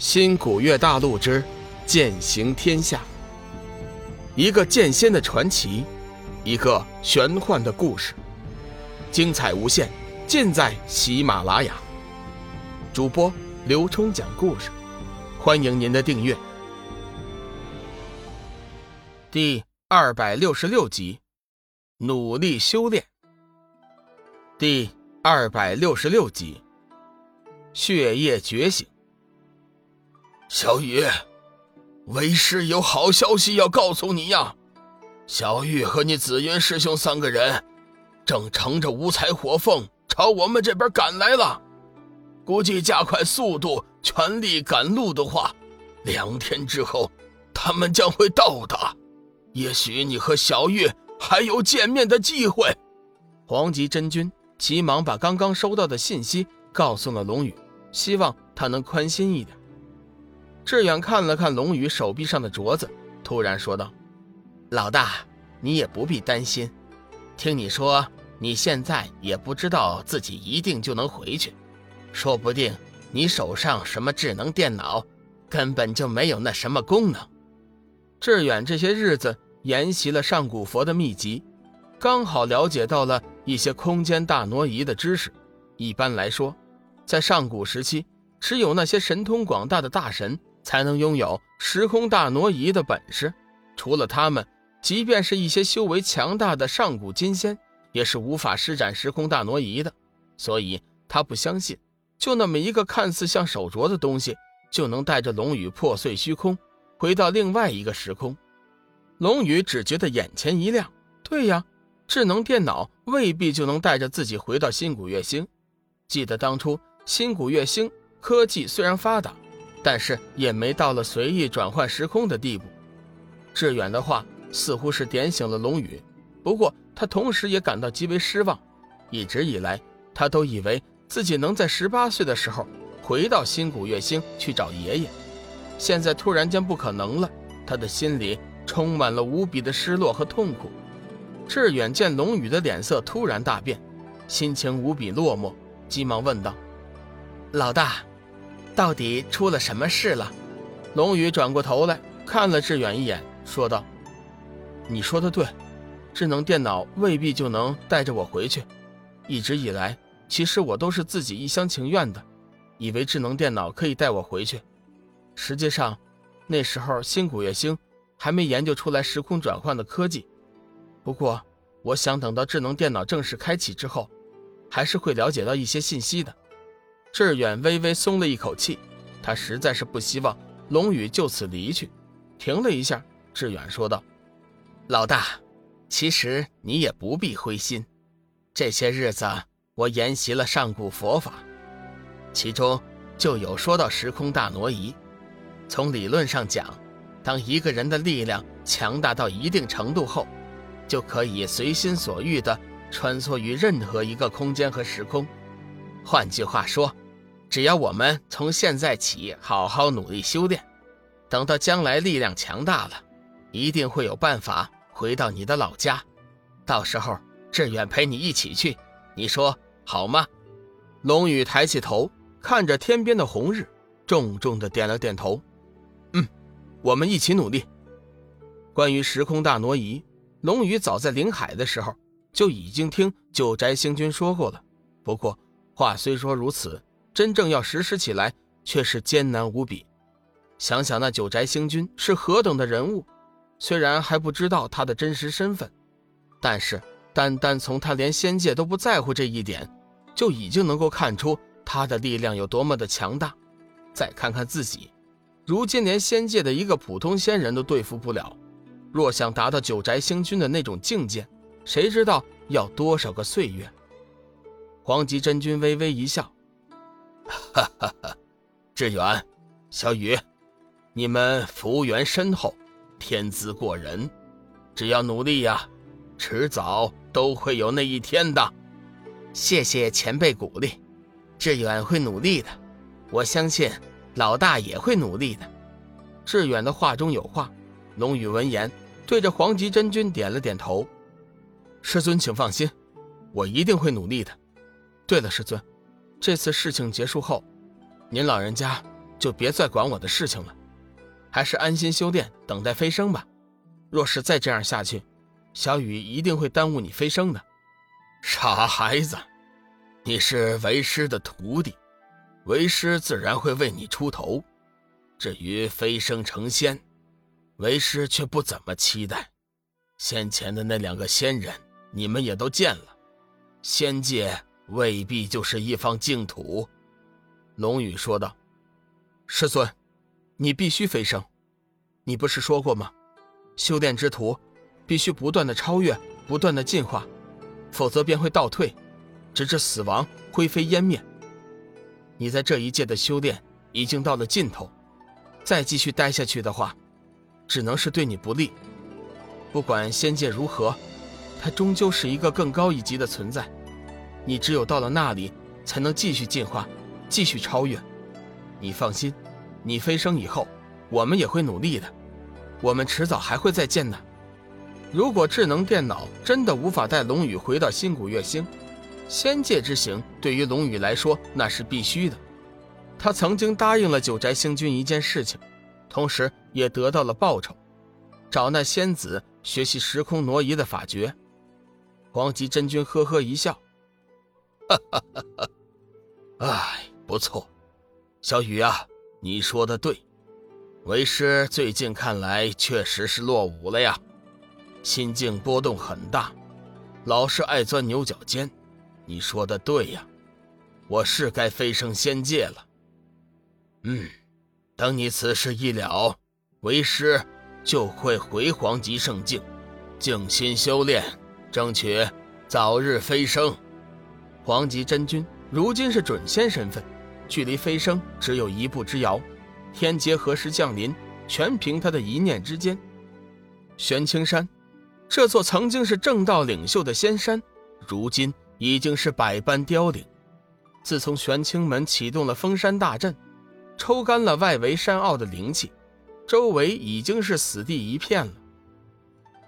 新古月大陆之剑行天下，一个剑仙的传奇，一个玄幻的故事，精彩无限，尽在喜马拉雅。主播刘冲讲故事，欢迎您的订阅。第二百六十六集，努力修炼。第二百六十六集，血液觉醒。小雨，为师有好消息要告诉你呀！小玉和你紫云师兄三个人，正乘着五彩火凤朝我们这边赶来了。估计加快速度，全力赶路的话，两天之后，他们将会到达。也许你和小玉还有见面的机会。黄极真君急忙把刚刚收到的信息告诉了龙宇，希望他能宽心一点。志远看了看龙宇手臂上的镯子，突然说道：“老大，你也不必担心。听你说，你现在也不知道自己一定就能回去，说不定你手上什么智能电脑根本就没有那什么功能。”志远这些日子研习了上古佛的秘籍，刚好了解到了一些空间大挪移的知识。一般来说，在上古时期，只有那些神通广大的大神。才能拥有时空大挪移的本事。除了他们，即便是一些修为强大的上古金仙，也是无法施展时空大挪移的。所以他不相信，就那么一个看似像手镯的东西，就能带着龙宇破碎虚空，回到另外一个时空。龙宇只觉得眼前一亮。对呀，智能电脑未必就能带着自己回到新古月星。记得当初新古月星科技虽然发达。但是也没到了随意转换时空的地步。志远的话似乎是点醒了龙宇，不过他同时也感到极为失望。一直以来，他都以为自己能在十八岁的时候回到新古月星去找爷爷，现在突然间不可能了，他的心里充满了无比的失落和痛苦。志远见龙宇的脸色突然大变，心情无比落寞，急忙问道：“老大。”到底出了什么事了？龙宇转过头来看了志远一眼，说道：“你说的对，智能电脑未必就能带着我回去。一直以来，其实我都是自己一厢情愿的，以为智能电脑可以带我回去。实际上，那时候新古月星还没研究出来时空转换的科技。不过，我想等到智能电脑正式开启之后，还是会了解到一些信息的。”志远微微松了一口气，他实在是不希望龙宇就此离去。停了一下，志远说道：“老大，其实你也不必灰心。这些日子我研习了上古佛法，其中就有说到时空大挪移。从理论上讲，当一个人的力量强大到一定程度后，就可以随心所欲地穿梭于任何一个空间和时空。换句话说，只要我们从现在起好好努力修炼，等到将来力量强大了，一定会有办法回到你的老家。到时候志远陪你一起去，你说好吗？龙宇抬起头，看着天边的红日，重重的点了点头。嗯，我们一起努力。关于时空大挪移，龙宇早在临海的时候就已经听九宅星君说过了。不过话虽说如此。真正要实施起来，却是艰难无比。想想那九宅星君是何等的人物，虽然还不知道他的真实身份，但是单单从他连仙界都不在乎这一点，就已经能够看出他的力量有多么的强大。再看看自己，如今连仙界的一个普通仙人都对付不了，若想达到九宅星君的那种境界，谁知道要多少个岁月？黄极真君微微一笑。哈哈哈，志远，小雨，你们福缘深厚，天资过人，只要努力呀，迟早都会有那一天的。谢谢前辈鼓励，志远会努力的，我相信老大也会努力的。志远的话中有话，龙宇闻言对着黄极真君点了点头。师尊，请放心，我一定会努力的。对了，师尊。这次事情结束后，您老人家就别再管我的事情了，还是安心修炼，等待飞升吧。若是再这样下去，小雨一定会耽误你飞升的。傻孩子，你是为师的徒弟，为师自然会为你出头。至于飞升成仙，为师却不怎么期待。先前的那两个仙人，你们也都见了，仙界未必就是一方净土。”龙宇说道。“师尊，你必须飞升。你不是说过吗？修炼之徒必须不断的超越，不断的进化，否则便会倒退，直至死亡，灰飞烟灭。你在这一届的修炼已经到了尽头。”再继续待下去的话，只能是对你不利。不管仙界如何，它终究是一个更高一级的存在。你只有到了那里，才能继续进化，继续超越。你放心，你飞升以后，我们也会努力的。我们迟早还会再见的。如果智能电脑真的无法带龙宇回到新古月星，仙界之行对于龙宇来说那是必须的。他曾经答应了九宅星君一件事情，同时也得到了报酬，找那仙子学习时空挪移的法诀。黄极真君呵呵一笑，哈哈哈哈！哎，不错，小雨啊，你说的对，为师最近看来确实是落伍了呀，心境波动很大，老是爱钻牛角尖。你说的对呀，我是该飞升仙界了。嗯，等你此事一了，为师就会回黄极圣境，静心修炼，争取早日飞升。黄极真君如今是准仙身份，距离飞升只有一步之遥。天劫何时降临，全凭他的一念之间。玄青山，这座曾经是正道领袖的仙山，如今已经是百般凋零。自从玄清门启动了封山大阵。抽干了外围山坳的灵气，周围已经是死地一片了。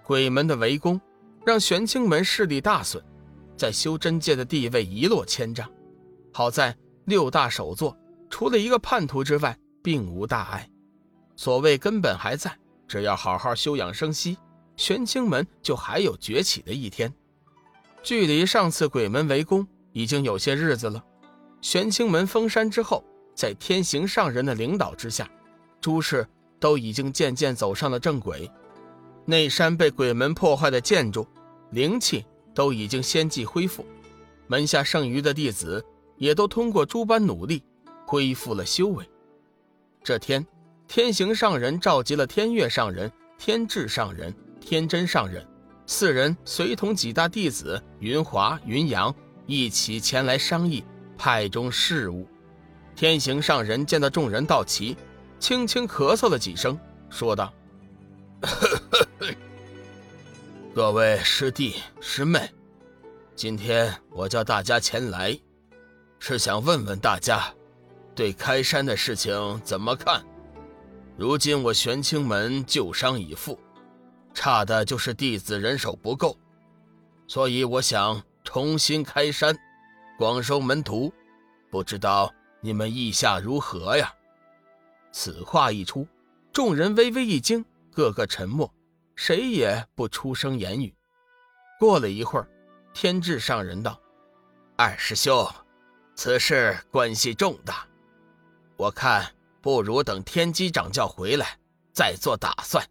鬼门的围攻让玄清门势力大损，在修真界的地位一落千丈。好在六大首座除了一个叛徒之外，并无大碍。所谓根本还在，只要好好休养生息，玄清门就还有崛起的一天。距离上次鬼门围攻已经有些日子了，玄清门封山之后。在天行上人的领导之下，诸事都已经渐渐走上了正轨。内山被鬼门破坏的建筑，灵气都已经先继恢复，门下剩余的弟子也都通过诸般努力恢复了修为。这天，天行上人召集了天月上人、天智上人、天真上人四人，随同几大弟子云华、云阳一起前来商议派中事务。天行上人见到众人到齐，轻轻咳嗽了几声，说道：“ 各位师弟师妹，今天我叫大家前来，是想问问大家，对开山的事情怎么看？如今我玄清门旧伤已复，差的就是弟子人手不够，所以我想重新开山，广收门徒，不知道。”你们意下如何呀？此话一出，众人微微一惊，个个沉默，谁也不出声言语。过了一会儿，天智上人道：“二师兄，此事关系重大，我看不如等天机掌教回来再做打算。”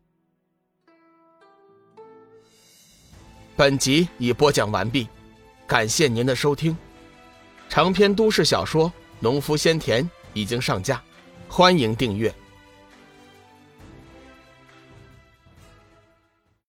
本集已播讲完毕，感谢您的收听。长篇都市小说。农夫先田已经上架，欢迎订阅。